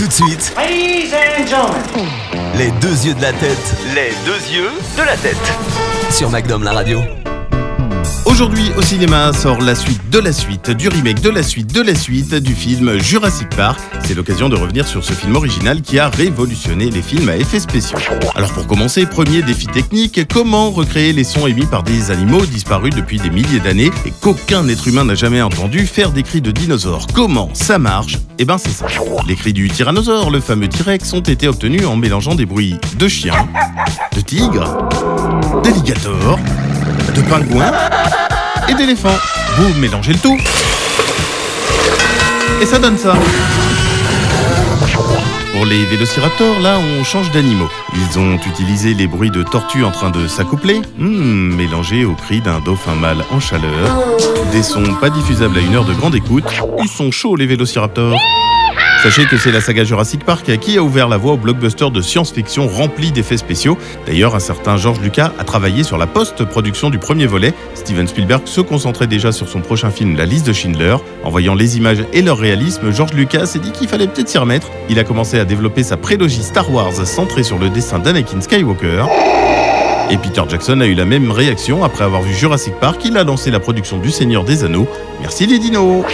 Tout de suite, Ladies and gentlemen. les deux yeux de la tête. Les deux yeux de la tête. Sur Magnum la radio. Aujourd'hui au cinéma sort la suite de la suite, du remake de la suite de la suite du film Jurassic Park. C'est l'occasion de revenir sur ce film original qui a révolutionné les films à effets spéciaux. Alors pour commencer, premier défi technique, comment recréer les sons émis par des animaux disparus depuis des milliers d'années et qu'aucun être humain n'a jamais entendu faire des cris de dinosaures? Comment ça marche? Eh ben c'est ça. Les cris du tyrannosaure, le fameux T-Rex, ont été obtenus en mélangeant des bruits de chiens, de tigres, d'alligators, de pingouins et d'éléphants. Vous mélangez le tout. Et ça donne ça. Pour les vélociraptors, là, on change d'animaux. Ils ont utilisé les bruits de tortues en train de s'accoupler, hmm, mélangés aux cris d'un dauphin mâle en chaleur. Des sons pas diffusables à une heure de grande écoute. Ils sont chauds, les vélociraptors. Sachez que c'est la saga Jurassic Park qui a ouvert la voie au blockbuster de science-fiction rempli d'effets spéciaux. D'ailleurs, un certain George Lucas a travaillé sur la post-production du premier volet. Steven Spielberg se concentrait déjà sur son prochain film La liste de Schindler. En voyant les images et leur réalisme, George Lucas s'est dit qu'il fallait peut-être s'y remettre. Il a commencé à développer sa prélogie Star Wars centrée sur le dessin d'Anakin Skywalker. Et Peter Jackson a eu la même réaction après avoir vu Jurassic Park. Il a lancé la production du Seigneur des Anneaux. Merci les dinos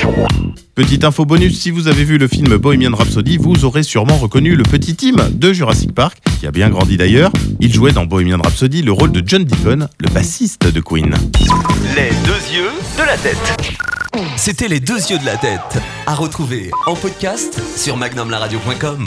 Petite info bonus, si vous avez vu le film Bohemian Rhapsody, vous aurez sûrement reconnu le petit Tim de Jurassic Park, qui a bien grandi d'ailleurs. Il jouait dans Bohemian Rhapsody le rôle de John Deacon, le bassiste de Queen. Les deux yeux de la tête. C'était les deux yeux de la tête. À retrouver en podcast sur magnumlaradio.com.